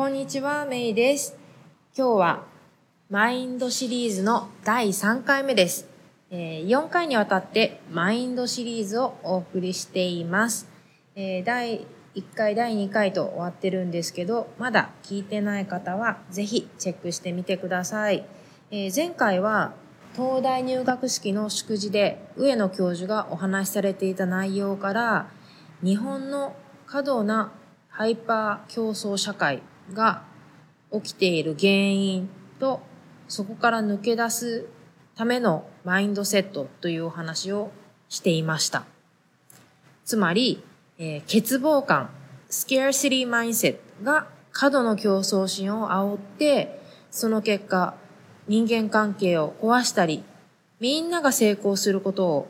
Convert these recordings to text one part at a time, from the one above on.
こんにちは、メイです。今日はマインドシリーズの第3回目です。え4回にわたってマインドシリーズをお送りしています。え第1回、第2回と終わってるんですけど、まだ聞いてない方はぜひチェックしてみてください。え前回は東大入学式の祝辞で上野教授がお話しされていた内容から日本の過度なハイパー競争社会が起きている原因とそこから抜け出すためのマインドセットというお話をしていました。つまり、えー欠乏感、scarcity mindset が過度の競争心を煽って、その結果、人間関係を壊したり、みんなが成功することを、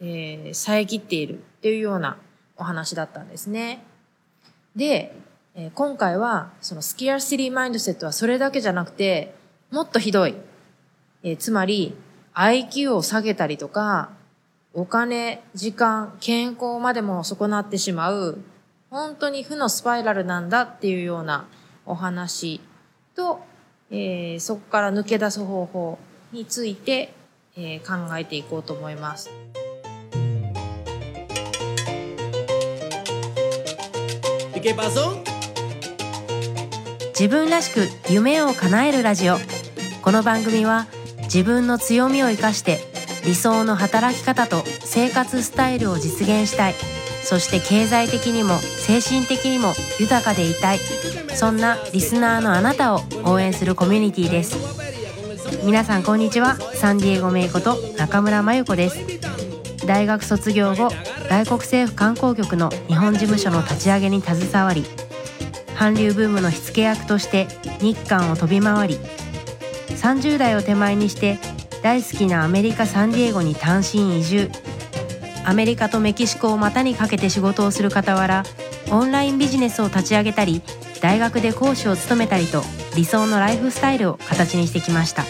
えー遮っているっていうようなお話だったんですね。で、え今回はそのスキアシティマインドセットはそれだけじゃなくて、もっとひどい。えーつまり、IQ を下げたりとか、お金、時間、健康までも損なってしまう、本当に負のスパイラルなんだっていうようなお話と、えーそこから抜け出す方法について、えー考えていこうと思います。Qué pasó? 自分らしく夢を叶えるラジオ。この番組は自分の強みを生かして理想の働き方と生活スタイルを実現したい。そして経済的にも精神的にも豊かでいたい。そんなリスナーのあなたを応援するコミュニティです。皆さんこんにちは。サンディエゴメイこと中村真由子です。大学卒業後外国政府観光局の日本事務所の立ち上げに携わり韓流ブームの火付け役として日韓を飛び回り30代を手前にして大好きなアメリカ・サンディエゴに単身移住。アメリカとメキシコを股にかけて仕事をする傍らオンラインビジネスを立ち上げたり大学で講師を務めたりと理想のライフスタイルを形にしてきました。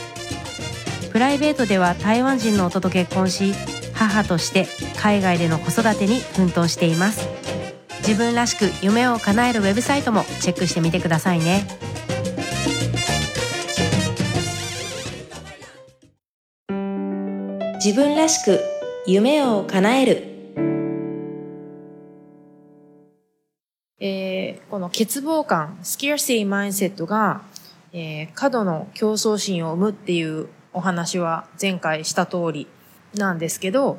プライベートでは台湾人の夫と結婚し母として海外での子育てに奮闘しています。自分らしく夢を叶えるウェブサイトもチェックしてみてくださいね。自分らしく夢を叶える。えーこの欠乏感、スキアシティマインセットが、えー過度の競争心を生むっていうお話は前回した通りなんですけど、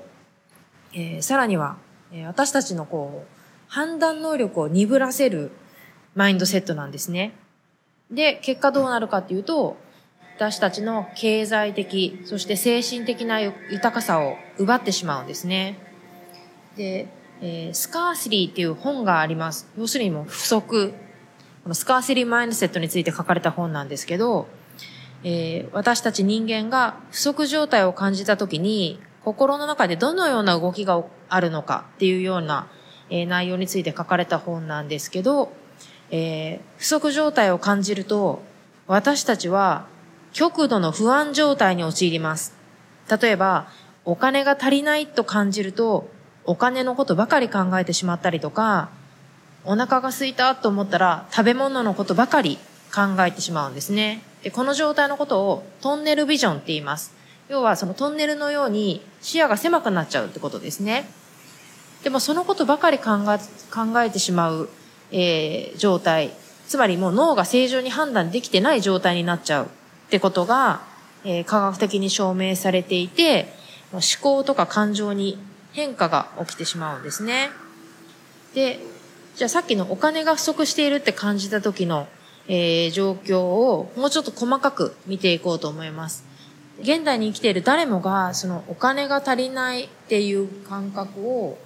えーさらには、えー私たちのこう、判断能力を鈍らせるマインドセットなんですね。で、結果どうなるかっていうと、私たちの経済的、そして精神的な豊かさを奪ってしまうんですね。で、えースカーシリーっていう本があります。要するにもう不足。このスカーシリーマインドセットについて書かれた本なんですけど、えー私たち人間が不足状態を感じたときに、心の中でどのような動きがあるのかっていうような、えー内容について書かれた本なんですけど、えー不足状態を感じると、私たちは極度の不安状態に陥ります。例えば、お金が足りないと感じると、お金のことばかり考えてしまったりとか、お腹が空いたと思ったら食べ物のことばかり考えてしまうんですね。で、この状態のことをトンネルビジョンって言います。要はそのトンネルのように視野が狭くなっちゃうってことですね。でもそのことばかり考え考えてしまう、えー状態。つまりもう脳が正常に判断できてない状態になっちゃうってことが、えー科学的に証明されていて、思考とか感情に変化が起きてしまうんですね。で、じゃあさっきのお金が不足しているって感じた時の、えー状況をもうちょっと細かく見ていこうと思います。現代に生きている誰もがそのお金が足りないっていう感覚を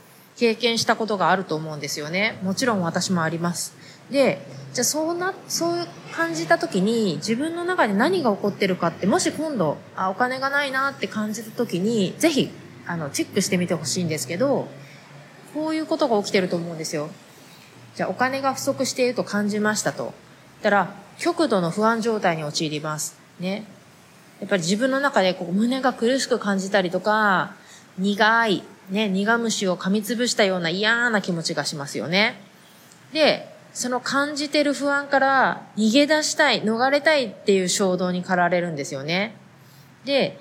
経験したことがあると思うんですよね。もちろん私もあります。で、じゃあそうな、そう感じた時に自分の中で何が起こってるかって、もし今度、あ、お金がないなって感じた時に、ぜひ、あの、チェックしてみてほしいんですけど、こういうことが起きてると思うんですよ。じゃあお金が不足していると感じましたと。たら、極度の不安状態に陥ります。ね。やっぱり自分の中でこう胸が苦しく感じたりとか、苦い、ね、苦虫を噛みつぶしたような嫌な気持ちがしますよね。で、その感じてる不安から逃げ出したい、逃れたいっていう衝動に駆られるんですよね。で、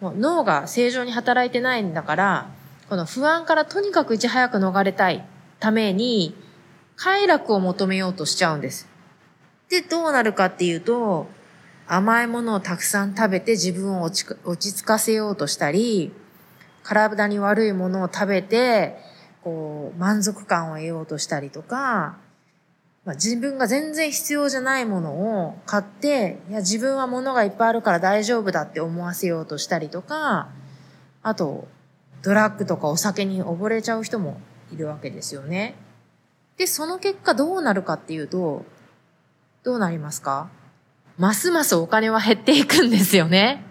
もう脳が正常に働いてないんだから、この不安からとにかくいち早く逃れたいために、快楽を求めようとしちゃうんです。で、どうなるかっていうと、甘いものをたくさん食べて自分を落ち落ち着かせようとしたり、体に悪いものを食べて、こう、満足感を得ようとしたりとか、まあ、自分が全然必要じゃないものを買って、いや、自分は物がいっぱいあるから大丈夫だって思わせようとしたりとか、あと、ドラッグとかお酒に溺れちゃう人もいるわけですよね。で、その結果どうなるかっていうと、どうなりますか？ますますお金は減っていくんですよね。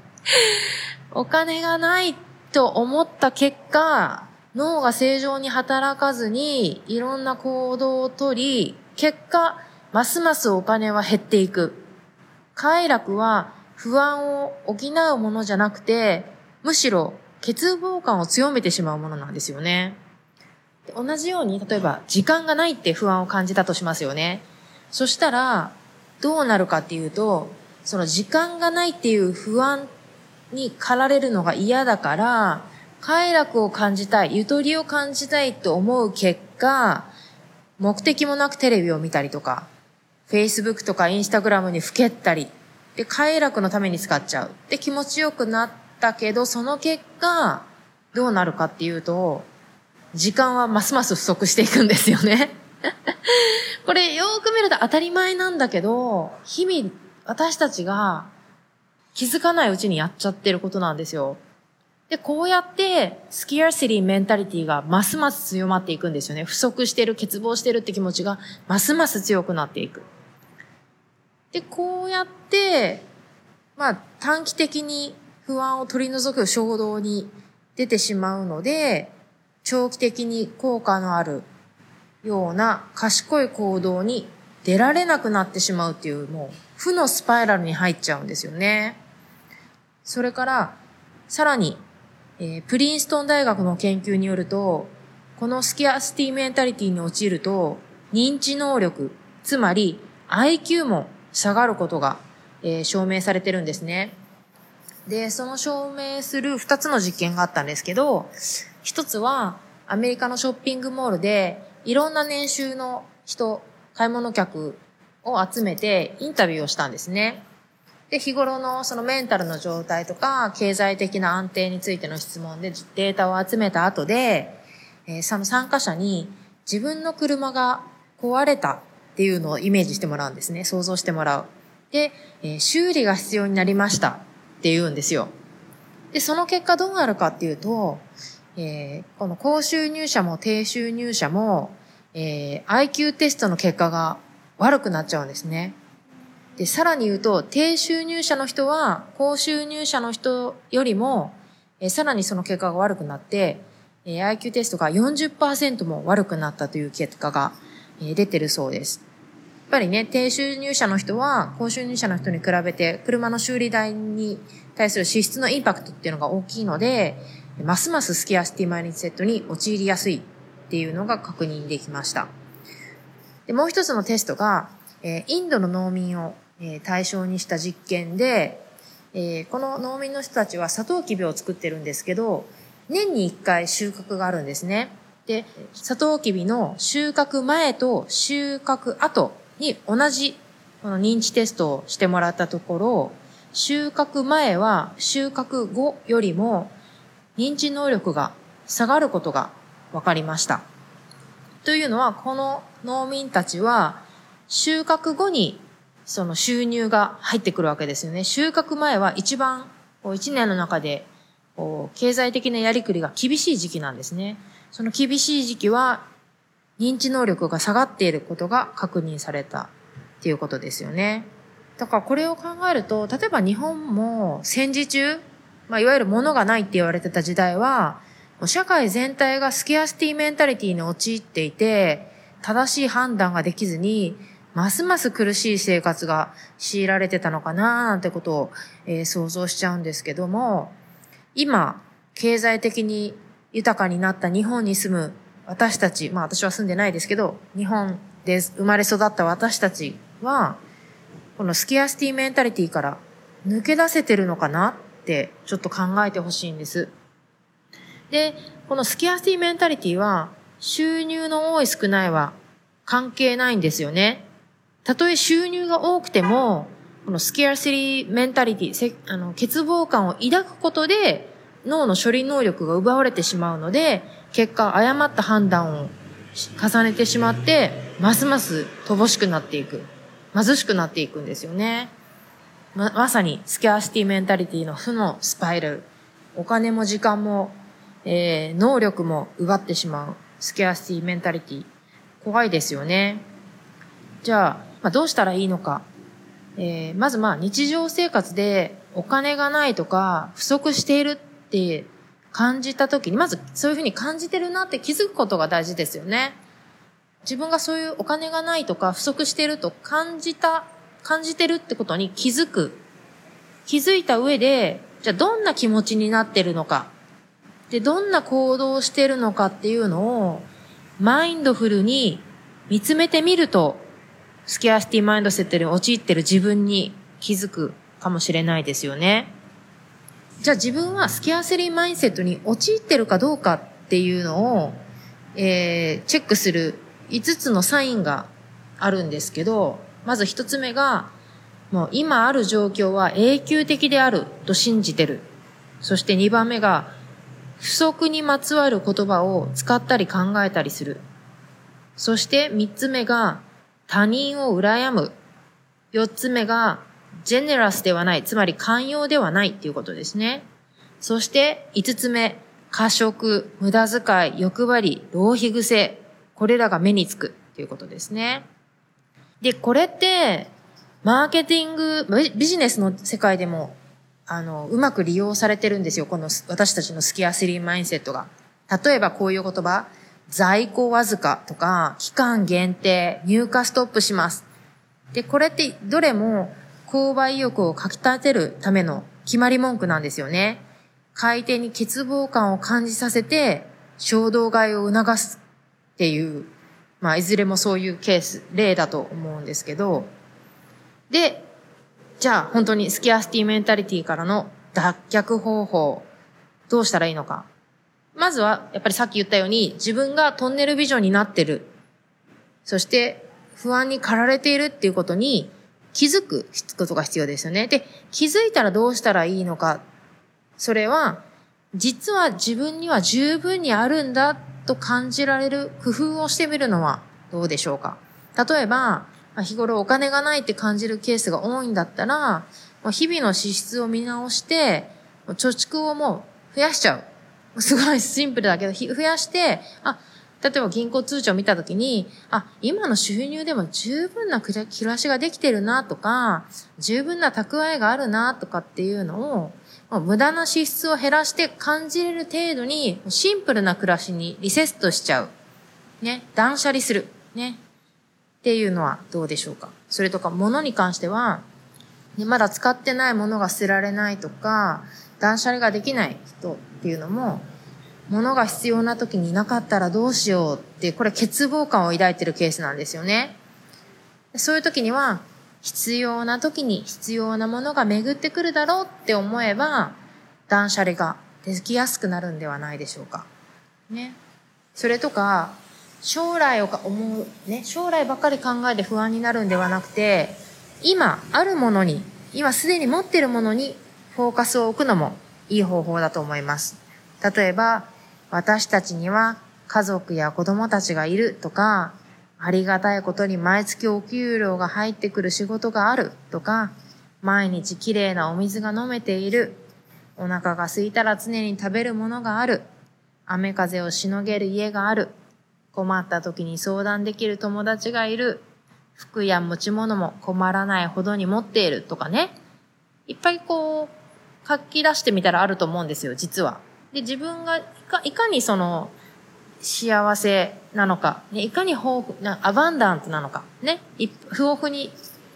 お金がないっと思った結果、脳が正常に働かずにいろんな行動をとり、結果、ますますお金は減っていく。快楽は不安を補うものじゃなくて、むしろ欠乏感を強めてしまうものなんですよね。同じように、例えば時間がないって不安を感じたとしますよね。そしたら、どうなるかっていうと、その時間がないっていう不安に駆られるのが嫌だから、快楽を感じたい、ゆとりを感じたいと思う結果、目的もなくテレビを見たりとか、Facebook とか Instagram にふけったり、で、快楽のために使っちゃう。で、気持ちよくなったけど、その結果、どうなるかっていうと、時間はますます不足していくんですよね。これよーく見ると当たり前なんだけど、日々私たちが気づかないうちにやっちゃってることなんですよ。で、こうやって、スキアシティメンタリティがますます強まっていくんですよね。不足してる、欠乏してるって気持ちがますます強くなっていく。で、こうやって、まあ短期的に不安を取り除く衝動に出てしまうので、長期的に効果のあるような賢い行動に出られなくなってしまうっていう、もう負のスパイラルに入っちゃうんですよね。それから、さらに、えープリンストン大学の研究によると、このスキアシティメンタリティに陥ると、認知能力、つまり IQ も下がることが、えー証明されてるんですね。で、その証明する二つの実験があったんですけど、一つはアメリカのショッピングモールでいろんな年収の人、買い物客を集めてインタビューをしたんですね。で、日頃のそのメンタルの状態とか経済的な安定についての質問でデータを集めた後で、えーその参加者に自分の車が壊れたっていうのをイメージしてもらうんですね。想像してもらう。で、えー修理が必要になりましたって言うんですよ。で、その結果どうなるかっていうと、えーこの高収入者も低収入者も、えー IQ テストの結果が悪くなっちゃうんですね。で、さらに言うと、低収入者の人は、高収入者の人よりも、えさらにその結果が悪くなって、えー IQ テストが40%も悪くなったという結果が、え出てるそうです。やっぱりね、低収入者の人は、高収入者の人に比べて、車の修理代に対する支出のインパクトっていうのが大きいので、ますますスキアシティマインドセットに陥りやすいっていうのが確認できました。でもう一つのテストが、えインドの農民を、えー対象にした実験で、えーこの農民の人たちはサトウキビを作ってるんですけど、年に1回収穫があるんですね。で、サトウキビの収穫前と収穫後に同じこの認知テストをしてもらったところ、収穫前は収穫後よりも認知能力が下がることが分かりました。というのは、この農民たちは収穫後にその収入が入ってくるわけですよね。収穫前は一番一年の中で経済的なやりくりが厳しい時期なんですね。その厳しい時期は認知能力が下がっていることが確認されたっていうことですよね。だからこれを考えると、例えば日本も戦時中、まあ、いわゆる物がないって言われてた時代は、社会全体がスキアシティメンタリティに陥っていて、正しい判断ができずに、ますます苦しい生活が強いられてたのかななんてことを、えー想像しちゃうんですけども、今、経済的に豊かになった日本に住む私たち、まあ私は住んでないですけど、日本で生まれ育った私たちは、このスキアシティメンタリティから抜け出せてるのかなってちょっと考えてほしいんです。で、このスキアシティメンタリティは収入の多い少ないは関係ないんですよね。たとえ収入が多くても、このスキアシティメンタリティ、あの欠乏感を抱くことで脳の処理能力が奪われてしまうので、結果誤った判断を重ねてしまって、ますます乏しくなっていく。貧しくなっていくんですよね。ま、まさにスキャーシティメンタリティの負のスパイラル。お金も時間も、えー、能力も奪ってしまうスキャーシティメンタリティ。怖いですよね。じゃあ、まあ、どうしたらいいのか。えー、まずまあ日常生活でお金がないとか不足しているって感じた時に、まずそういうふうに感じてるなって気づくことが大事ですよね。自分がそういうお金がないとか不足してると感じた、感じてるってことに気づく。気づいた上で、じゃあどんな気持ちになってるのか。で、どんな行動をしてるのかっていうのを、マインドフルに見つめてみると、スキャーシティマインドセットに陥ってる自分に気づくかもしれないですよね。じゃあ自分はスキャーセリーマインセットに陥ってるかどうかっていうのを、えー、チェックする5つのサインがあるんですけど、まず1つ目が、もう今ある状況は永久的であると信じてる。そして2番目が、不足にまつわる言葉を使ったり考えたりする。そして3つ目が、他人を羨む。4つ目が、ジェネラスではない、つまり寛容ではないっていうことですね。そして5つ目、過食、無駄遣い、欲張り、浪費癖。これらが目につくっていうことですね。で、これって、マーケティング、ビジネスの世界でも、あの、うまく利用されてるんですよ。この私たちのスキアスリーマインセットが。例えばこういう言葉、在庫わずかとか、期間限定、入荷ストップします。で、これってどれも購買意欲をかき立てるための決まり文句なんですよね。買い手に欠乏感を感じさせて、衝動買いを促すっていう、まあ、いずれもそういうケース、例だと思うんですけど、で、じゃあ本当にスキャスティメンタリティからの脱却方法、どうしたらいいのか。まずは、やっぱりさっき言ったように、自分がトンネルビジョンになってる。そして、不安に駆られているっていうことに、気づくことが必要ですよね。で、気づいたらどうしたらいいのか。それは、実は自分には十分にあるんだと感じられる工夫をしてみるのはどうでしょうか。例えば、日頃お金がないって感じるケースが多いんだったら、日々の支出を見直して、貯蓄をもう増やしちゃう。すごいシンプルだけど、増やして、あ、例えば銀行通帳を見たときに、あ、今の収入でも十分な暮らしができてるなとか、十分な蓄えがあるなとかっていうのを、無駄な支出を減らして感じれる程度に、シンプルな暮らしにリセットしちゃう。ね、断捨離する。ね。っていうのはどうでしょうか？それとか、物に関しては、ね、まだ使ってないものが捨てられないとか、断捨離ができない人っていうのも、物が必要な時になかったらどうしようって、これ欠乏感を抱いてるケースなんですよね。そういう時には、必要な時に必要なものが巡ってくるだろうって思えば、断捨離ができやすくなるんではないでしょうか。ね。それとか、将来を思う、ね、将来ばっかり考えて不安になるんではなくて、今あるものに、今すでに持ってるものにフォーカスを置くのもいい方法だと思います。例えば、私たちには家族や子供たちがいるとか、ありがたいことに毎月お給料が入ってくる仕事があるとか、毎日きれいなお水が飲めている、お腹が空いたら常に食べるものがある、雨風をしのげる家がある、困った時に相談できる友達がいる、服や持ち物も困らないほどに持っているとかね。いっぱいこう、書き出してみたらあると思うんですよ、実は。で、自分がいかいかにその、幸せなのか、ね、いかに豊富な、アバンダントなのか、ね、豊富に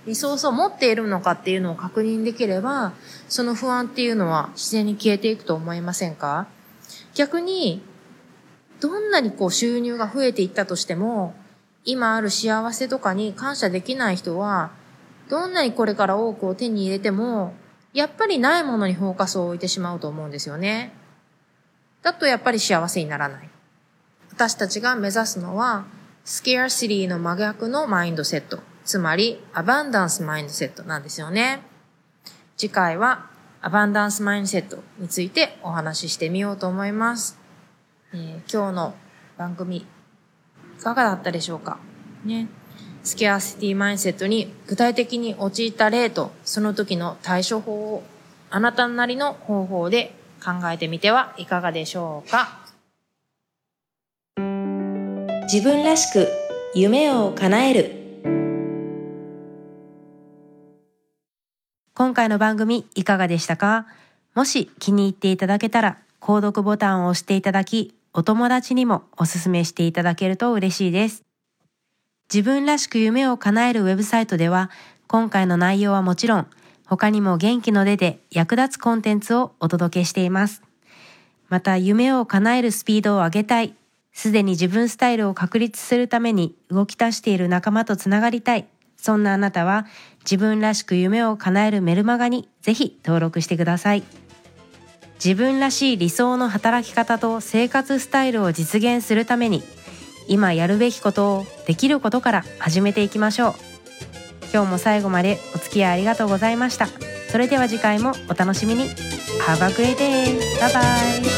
リソースを持っているのかっていうのを確認できれば、その不安っていうのは自然に消えていくと思いませんか？逆に、どんなにこう収入が増えていったとしても、今ある幸せとかに感謝できない人は、どんなにこれから多くを手に入れても、やっぱりないものにフォーカスを置いてしまうと思うんですよね。だとやっぱり幸せにならない。私たちが目指すのは、スケアシティの真逆のマインドセット。つまり、アバンダンスマインドセットなんですよね。次回は、アバンダンスマインドセットについてお話ししてみようと思います。えー、今日の番組、いかがだったでしょうか？ね。スケアシティマインセットに具体的に陥った例と、その時の対処法を、あなたなりの方法で考えてみてはいかがでしょうか？自分らしく夢を叶える。今回の番組いかがでしたか？もし気に入っていただけたら購読ボタンを押していただきお友達にもおすすめしていただけると嬉しいです。自分らしく夢を叶えるウェブサイトでは今回の内容はもちろん他にも元気の出で役立つコンテンツをお届けしています。また夢を叶えるスピードを上げたい。すでに自分スタイルを確立するために動き出している仲間とつながりたい。そんなあなたは自分らしく夢を叶えるメルマガにぜひ登録してください。自分らしい理想の働き方と生活スタイルを実現するために今やるべきことをできることから始めていきましょう。今日も最後までお付き合いありがとうございました。それでは次回もお楽しみに。Have a great day! Bye bye!